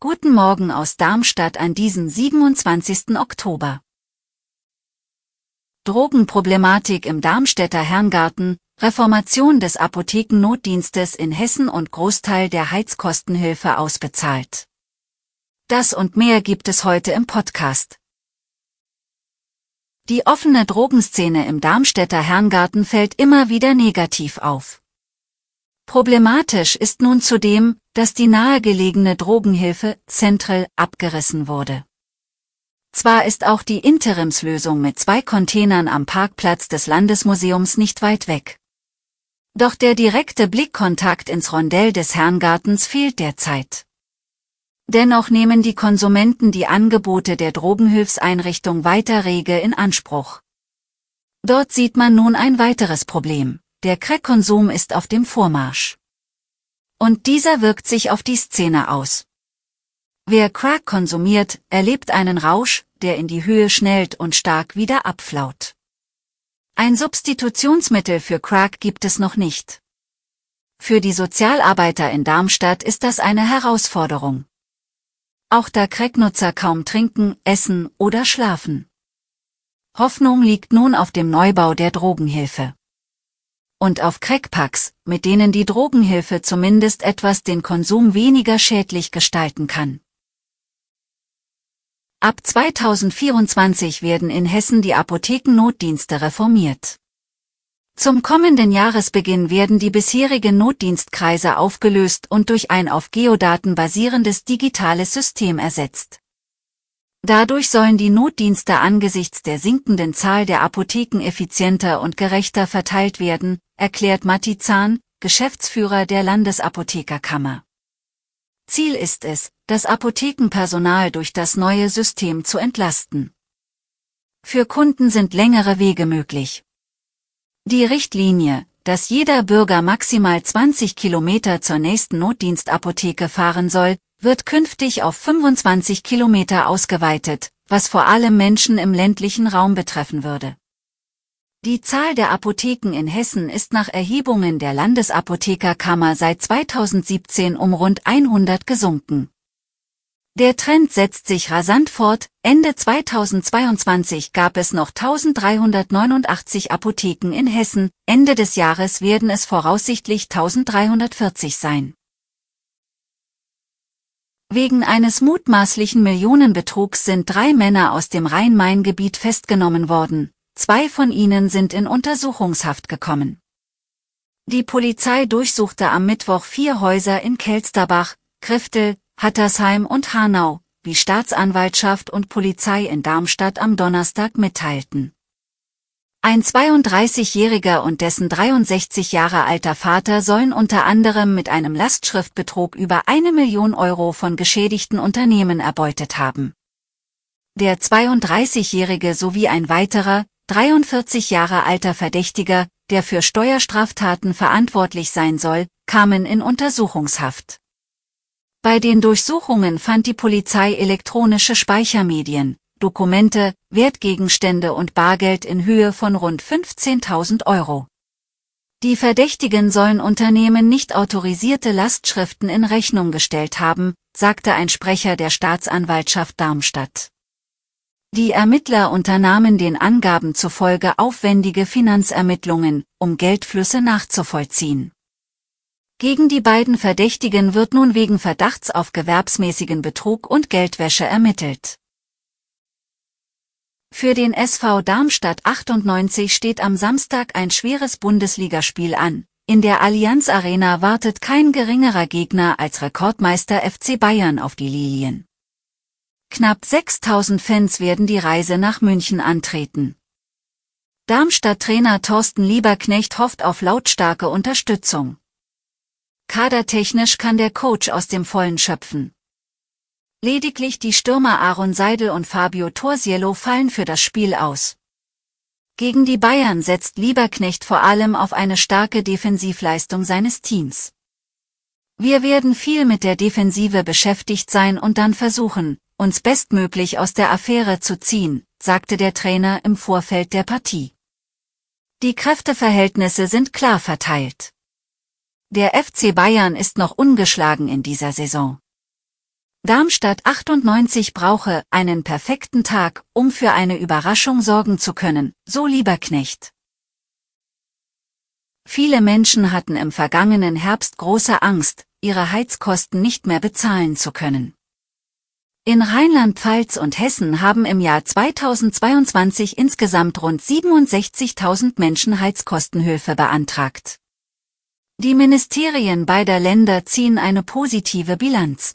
Guten Morgen aus Darmstadt an diesem 27. Oktober. Drogenproblematik im Darmstädter Herrngarten, Reformation des Apothekennotdienstes in Hessen und Großteil der Heizkostenhilfe ausbezahlt. Das und mehr gibt es heute im Podcast. Die offene Drogenszene im Darmstädter Herrngarten fällt immer wieder negativ auf. Problematisch ist nun zudem, dass die nahegelegene Drogenhilfe Central abgerissen wurde. Zwar ist auch die Interimslösung mit zwei Containern am Parkplatz des Landesmuseums nicht weit weg. Doch der direkte Blickkontakt ins Rondell des Herrngartens fehlt derzeit. Dennoch nehmen die Konsumenten die Angebote der Drogenhilfseinrichtung weiter rege in Anspruch. Dort sieht man nun ein weiteres Problem. Der Crack-Konsum ist auf dem Vormarsch. Und dieser wirkt sich auf die Szene aus. Wer Crack konsumiert, erlebt einen Rausch, der in die Höhe schnellt und stark wieder abflaut. Ein Substitutionsmittel für Crack gibt es noch nicht. Für die Sozialarbeiter in Darmstadt ist das eine Herausforderung auch da Cracknutzer kaum trinken, essen oder schlafen. Hoffnung liegt nun auf dem Neubau der Drogenhilfe. Und auf Crackpacks, mit denen die Drogenhilfe zumindest etwas den Konsum weniger schädlich gestalten kann. Ab 2024 werden in Hessen die Apothekennotdienste reformiert. Zum kommenden Jahresbeginn werden die bisherigen Notdienstkreise aufgelöst und durch ein auf Geodaten basierendes digitales System ersetzt. Dadurch sollen die Notdienste angesichts der sinkenden Zahl der Apotheken effizienter und gerechter verteilt werden, erklärt Matti Zahn, Geschäftsführer der Landesapothekerkammer. Ziel ist es, das Apothekenpersonal durch das neue System zu entlasten. Für Kunden sind längere Wege möglich. Die Richtlinie, dass jeder Bürger maximal 20 Kilometer zur nächsten Notdienstapotheke fahren soll, wird künftig auf 25 Kilometer ausgeweitet, was vor allem Menschen im ländlichen Raum betreffen würde. Die Zahl der Apotheken in Hessen ist nach Erhebungen der Landesapothekerkammer seit 2017 um rund 100 gesunken. Der Trend setzt sich rasant fort, Ende 2022 gab es noch 1389 Apotheken in Hessen, Ende des Jahres werden es voraussichtlich 1340 sein. Wegen eines mutmaßlichen Millionenbetrugs sind drei Männer aus dem Rhein-Main-Gebiet festgenommen worden, zwei von ihnen sind in Untersuchungshaft gekommen. Die Polizei durchsuchte am Mittwoch vier Häuser in Kelsterbach, Kriftel, Hattersheim und Hanau, wie Staatsanwaltschaft und Polizei in Darmstadt am Donnerstag mitteilten. Ein 32-jähriger und dessen 63 Jahre alter Vater sollen unter anderem mit einem Lastschriftbetrug über eine Million Euro von geschädigten Unternehmen erbeutet haben. Der 32-jährige sowie ein weiterer, 43 Jahre alter Verdächtiger, der für Steuerstraftaten verantwortlich sein soll, kamen in Untersuchungshaft. Bei den Durchsuchungen fand die Polizei elektronische Speichermedien, Dokumente, Wertgegenstände und Bargeld in Höhe von rund 15.000 Euro. Die Verdächtigen sollen Unternehmen nicht autorisierte Lastschriften in Rechnung gestellt haben, sagte ein Sprecher der Staatsanwaltschaft Darmstadt. Die Ermittler unternahmen den Angaben zufolge aufwendige Finanzermittlungen, um Geldflüsse nachzuvollziehen. Gegen die beiden Verdächtigen wird nun wegen Verdachts auf gewerbsmäßigen Betrug und Geldwäsche ermittelt. Für den SV Darmstadt 98 steht am Samstag ein schweres Bundesligaspiel an. In der Allianz Arena wartet kein geringerer Gegner als Rekordmeister FC Bayern auf die Lilien. Knapp 6000 Fans werden die Reise nach München antreten. Darmstadt-Trainer Thorsten Lieberknecht hofft auf lautstarke Unterstützung. Kadertechnisch kann der Coach aus dem Vollen schöpfen. Lediglich die Stürmer Aaron Seidel und Fabio Torsiello fallen für das Spiel aus. Gegen die Bayern setzt Lieberknecht vor allem auf eine starke Defensivleistung seines Teams. Wir werden viel mit der Defensive beschäftigt sein und dann versuchen, uns bestmöglich aus der Affäre zu ziehen, sagte der Trainer im Vorfeld der Partie. Die Kräfteverhältnisse sind klar verteilt. Der FC Bayern ist noch ungeschlagen in dieser Saison. Darmstadt 98 brauche einen perfekten Tag, um für eine Überraschung sorgen zu können, so Lieberknecht. Viele Menschen hatten im vergangenen Herbst große Angst, ihre Heizkosten nicht mehr bezahlen zu können. In Rheinland-Pfalz und Hessen haben im Jahr 2022 insgesamt rund 67.000 Menschen Heizkostenhilfe beantragt. Die Ministerien beider Länder ziehen eine positive Bilanz.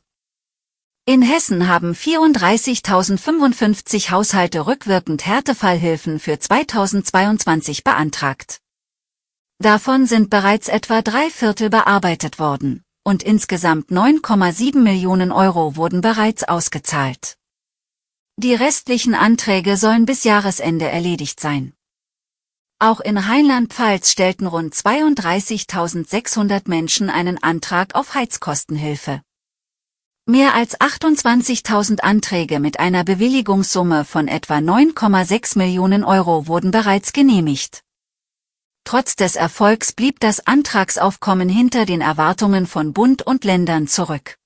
In Hessen haben 34.055 Haushalte rückwirkend Härtefallhilfen für 2022 beantragt. Davon sind bereits etwa drei Viertel bearbeitet worden und insgesamt 9,7 Millionen Euro wurden bereits ausgezahlt. Die restlichen Anträge sollen bis Jahresende erledigt sein. Auch in Rheinland-Pfalz stellten rund 32.600 Menschen einen Antrag auf Heizkostenhilfe. Mehr als 28.000 Anträge mit einer Bewilligungssumme von etwa 9,6 Millionen Euro wurden bereits genehmigt. Trotz des Erfolgs blieb das Antragsaufkommen hinter den Erwartungen von Bund und Ländern zurück.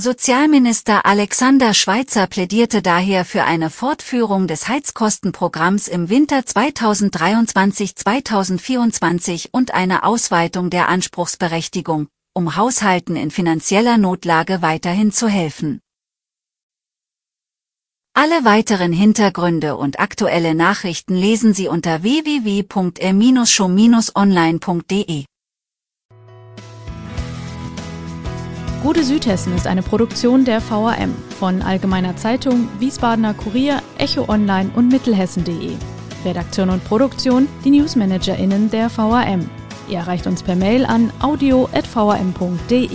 Sozialminister Alexander Schweitzer plädierte daher für eine Fortführung des Heizkostenprogramms im Winter 2023-2024 und eine Ausweitung der Anspruchsberechtigung, um Haushalten in finanzieller Notlage weiterhin zu helfen. Alle weiteren Hintergründe und aktuelle Nachrichten lesen Sie unter www.r-show-online.de. Gute Südhessen ist eine Produktion der VRM von Allgemeiner Zeitung, Wiesbadener Kurier, Echo Online und Mittelhessen.de. Redaktion und Produktion die NewsmanagerInnen der VRM. Ihr erreicht uns per Mail an audio.vrm.de.